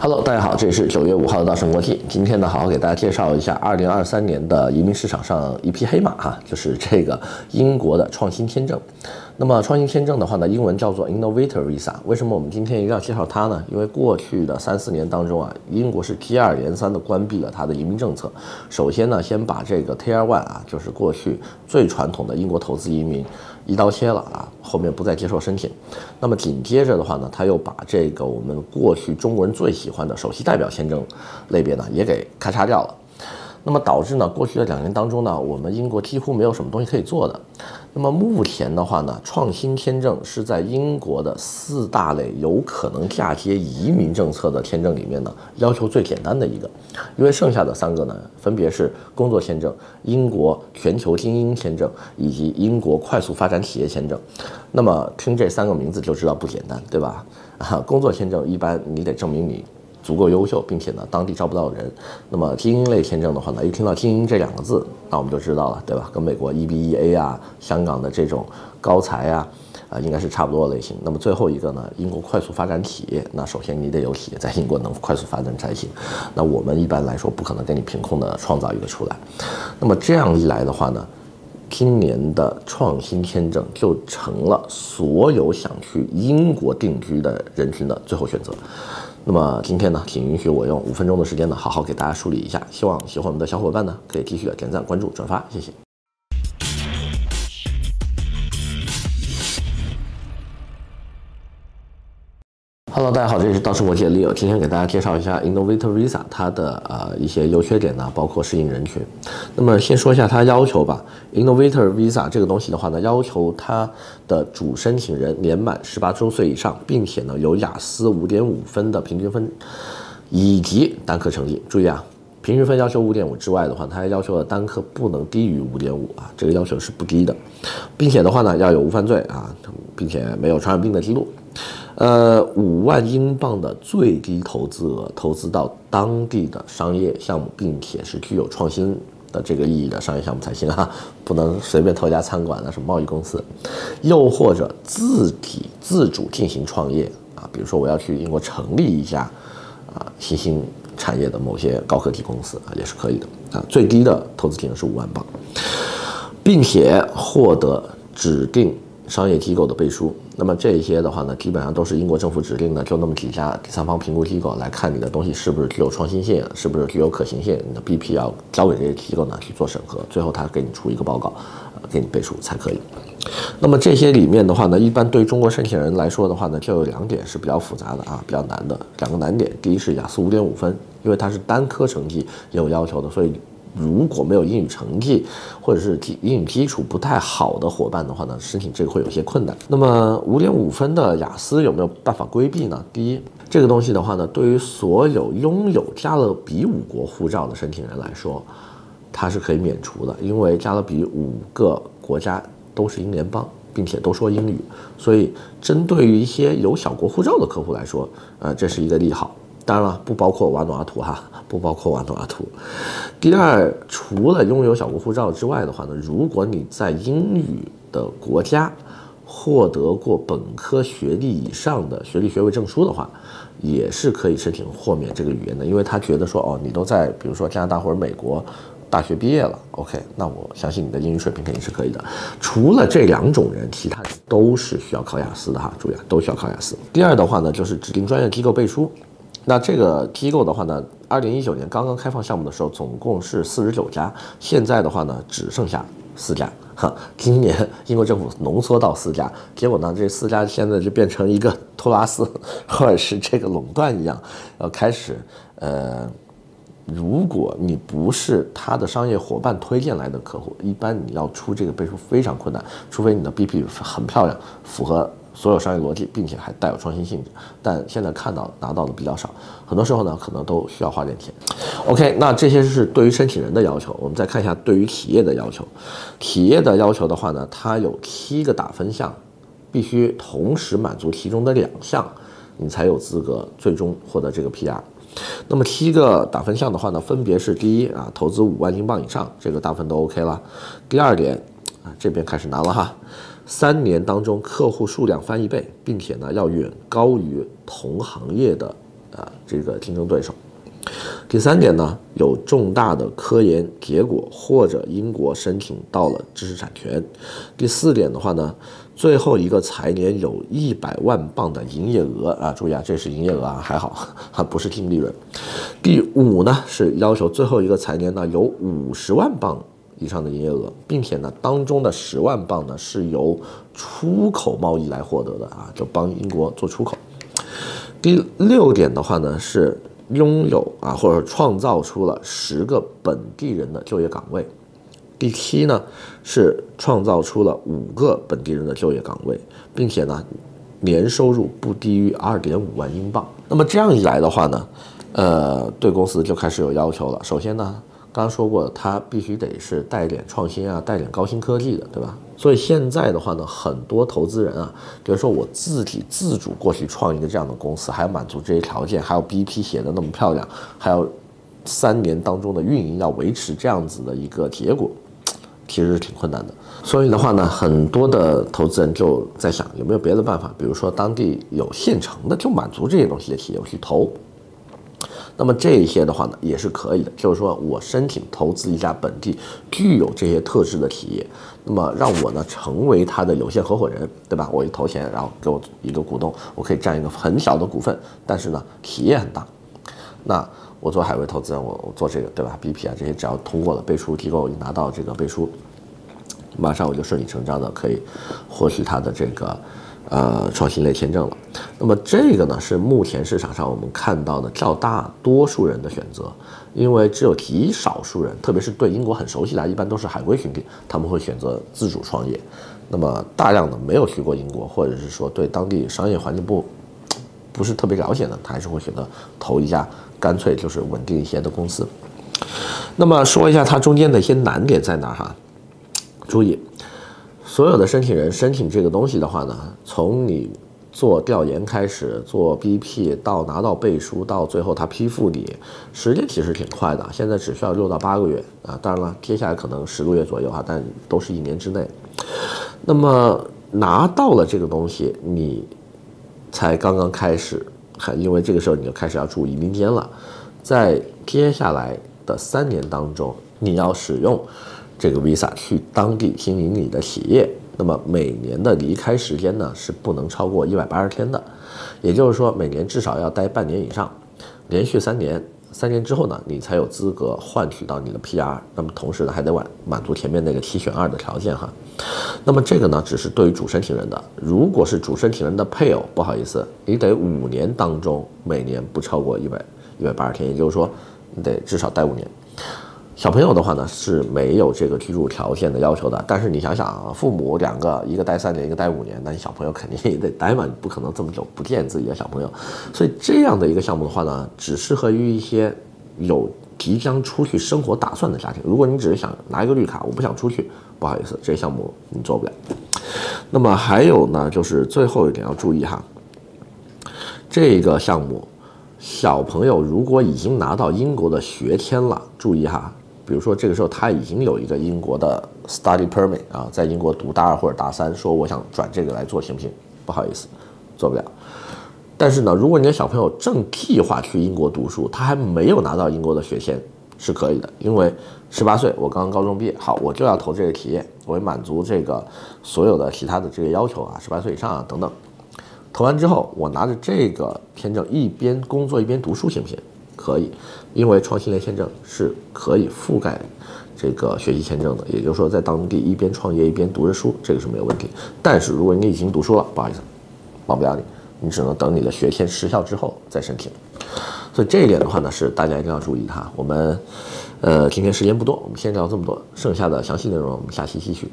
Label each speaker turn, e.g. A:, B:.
A: Hello，大家好，这里是九月五号的稻盛国际。今天呢，好好给大家介绍一下二零二三年的移民市场上一匹黑马哈，就是这个英国的创新签证。那么创新签证的话呢，英文叫做 Innovator Visa。为什么我们今天一定要介绍它呢？因为过去的三四年当中啊，英国是接二连三的关闭了它的移民政策。首先呢，先把这个 Tier One 啊，就是过去最传统的英国投资移民。一刀切了啊，后面不再接受申请。那么紧接着的话呢，他又把这个我们过去中国人最喜欢的首席代表签证类别呢，也给咔嚓掉了。那么导致呢，过去的两年当中呢，我们英国几乎没有什么东西可以做的。那么目前的话呢，创新签证是在英国的四大类有可能嫁接移民政策的签证里面呢，要求最简单的一个，因为剩下的三个呢，分别是工作签证、英国全球精英签证以及英国快速发展企业签证。那么听这三个名字就知道不简单，对吧？啊，工作签证一般你得证明你。足够优秀，并且呢，当地招不到人。那么精英类签证的话呢，一听到精英这两个字，那我们就知道了，对吧？跟美国 EBEA 啊、香港的这种高才啊，啊，应该是差不多的类型。那么最后一个呢，英国快速发展企业，那首先你得有企业在英国能快速发展才行。那我们一般来说不可能给你凭空的创造一个出来。那么这样一来的话呢，今年的创新签证就成了所有想去英国定居的人群的最后选择。那么今天呢，请允许我用五分钟的时间呢，好好给大家梳理一下。希望喜欢我们的小伙伴呢，可以继续的点赞、关注、转发，谢谢。Hello，大家好，这里是稻盛国际的 Leo，今天给大家介绍一下 Innovator Visa 它的呃一些优缺点呢，包括适应人群。那么先说一下它要求吧。Innovator Visa 这个东西的话呢，要求它的主申请人年满十八周岁以上，并且呢有雅思五点五分的平均分，以及单科成绩。注意啊，平均分要求五点五之外的话，它还要求的单科不能低于五点五啊，这个要求是不低的，并且的话呢要有无犯罪啊，并且没有传染病的记录。呃，五万英镑的最低投资额，投资到当地的商业项目，并且是具有创新的这个意义的商业项目才行啊，不能随便投一家餐馆啊，什么贸易公司，又或者自己自主进行创业啊，比如说我要去英国成立一家啊新兴产业的某些高科技公司啊，也是可以的。啊，最低的投资金额是五万镑，并且获得指定商业机构的背书。那么这些的话呢，基本上都是英国政府指定的，就那么几家第三方评估机构来看你的东西是不是具有创新性，是不是具有可行性，你的 BP 要交给这些机构呢去做审核，最后他给你出一个报告，呃，给你背书才可以。那么这些里面的话呢，一般对中国申请人来说的话呢，就有两点是比较复杂的啊，比较难的两个难点。第一是雅思五点五分，因为它是单科成绩也有要求的，所以。如果没有英语成绩，或者是英语基础不太好的伙伴的话呢，申请这个会有些困难。那么五点五分的雅思有没有办法规避呢？第一，这个东西的话呢，对于所有拥有加勒比五国护照的申请人来说，它是可以免除的，因为加勒比五个国家都是英联邦，并且都说英语，所以针对于一些有小国护照的客户来说，呃，这是一个利好。当然了，不包括瓦努阿图哈，不包括瓦努阿图。第二，除了拥有小国护照之外的话呢，如果你在英语的国家获得过本科学历以上的学历学位证书的话，也是可以申请豁免这个语言的，因为他觉得说哦，你都在比如说加拿大或者美国大学毕业了，OK，那我相信你的英语水平肯定是可以的。除了这两种人，其他都是需要考雅思的哈，注意啊，都需要考雅思。第二的话呢，就是指定专业机构背书。那这个机构的话呢，二零一九年刚刚开放项目的时候，总共是四十九家，现在的话呢，只剩下四家。哈，今年英国政府浓缩到四家，结果呢，这四家现在就变成一个托拉斯或者是这个垄断一样，要开始，呃，如果你不是他的商业伙伴推荐来的客户，一般你要出这个背书非常困难，除非你的 BP 很漂亮，符合。所有商业逻辑，并且还带有创新性质，但现在看到拿到的比较少，很多时候呢，可能都需要花点钱。OK，那这些是对于申请人的要求，我们再看一下对于企业的要求。企业的要求的话呢，它有七个打分项，必须同时满足其中的两项，你才有资格最终获得这个 PR。那么七个打分项的话呢，分别是第一啊，投资五万英镑以上，这个大部分都 OK 了。第二点啊，这边开始难了哈。三年当中，客户数量翻一倍，并且呢要远高于同行业的啊这个竞争对手。第三点呢，有重大的科研结果或者英国申请到了知识产权。第四点的话呢，最后一个财年有一百万镑的营业额啊，注意啊，这是营业额啊，还好还 不是净利润。第五呢是要求最后一个财年呢有五十万镑以上的营业额，并且呢当中的十万镑呢是由出口贸易来获得的啊，就帮英国做出口。第六点的话呢是。拥有啊，或者创造出了十个本地人的就业岗位。第七呢，是创造出了五个本地人的就业岗位，并且呢，年收入不低于二点五万英镑。那么这样一来的话呢，呃，对公司就开始有要求了。首先呢，刚说过，它必须得是带点创新啊，带点高新科技的，对吧？所以现在的话呢，很多投资人啊，比如说我自己自主过去创一个这样的公司，还要满足这些条件，还有 BP 写的那么漂亮，还有三年当中的运营要维持这样子的一个结果，其实是挺困难的。所以的话呢，很多的投资人就在想，有没有别的办法，比如说当地有现成的就满足这些东西的企业，我去投。那么这一些的话呢，也是可以的，就是说我申请投资一家本地具有这些特质的企业，那么让我呢成为他的有限合伙人，对吧？我一投钱，然后给我一个股东，我可以占一个很小的股份，但是呢，企业很大。那我做海外投资人，我我做这个，对吧？BP 啊这些只要通过了背书机构，一拿到这个背书，马上我就顺理成章的可以获取他的这个。呃，创新类签证了。那么这个呢，是目前市场上我们看到的较大多数人的选择，因为只有极少数人，特别是对英国很熟悉的，一般都是海归群体，他们会选择自主创业。那么大量的没有去过英国，或者是说对当地商业环境不不是特别了解的，他还是会选择投一家干脆就是稳定一些的公司。那么说一下它中间的一些难点在哪哈？注意。所有的申请人申请这个东西的话呢，从你做调研开始，做 BP 到拿到背书，到最后他批复你，时间其实挺快的，现在只需要六到八个月啊。当然了，接下来可能十个月左右哈，但都是一年之内。那么拿到了这个东西，你才刚刚开始，还因为这个时候你就开始要注移民监了。在接下来的三年当中，你要使用。这个 visa 去当地经营你的企业，那么每年的离开时间呢是不能超过一百八十天的，也就是说每年至少要待半年以上，连续三年，三年之后呢你才有资格换取到你的 PR，那么同时呢还得满满足前面那个七选二的条件哈，那么这个呢只是对于主申请人的，如果是主申请人的配偶，不好意思，你得五年当中每年不超过一百一百八十天，也就是说你得至少待五年。小朋友的话呢是没有这个居住条件的要求的，但是你想想啊，父母两个，一个待三年，一个待五年，那你小朋友肯定也得待嘛，你不可能这么久不见自己的小朋友，所以这样的一个项目的话呢，只适合于一些有即将出去生活打算的家庭。如果你只是想拿一个绿卡，我不想出去，不好意思，这项目你做不了。那么还有呢，就是最后一点要注意哈，这个项目小朋友如果已经拿到英国的学签了，注意哈。比如说，这个时候他已经有一个英国的 study permit 啊，在英国读大二或者大三，说我想转这个来做行不行？不好意思，做不了。但是呢，如果你的小朋友正计划去英国读书，他还没有拿到英国的学签，是可以的。因为十八岁，我刚刚高中毕业，好，我就要投这个企业，我会满足这个所有的其他的这个要求啊，十八岁以上啊等等。投完之后，我拿着这个签证一边工作一边读书，行不行？可以，因为创新类签证是可以覆盖这个学习签证的，也就是说，在当地一边创业一边读着书，这个是没有问题。但是如果你已经读书了，不好意思，帮不了你，你只能等你的学签失效之后再申请。所以这一点的话呢，是大家一定要注意哈。我们，呃，今天时间不多，我们先聊这么多，剩下的详细内容我们下期继续。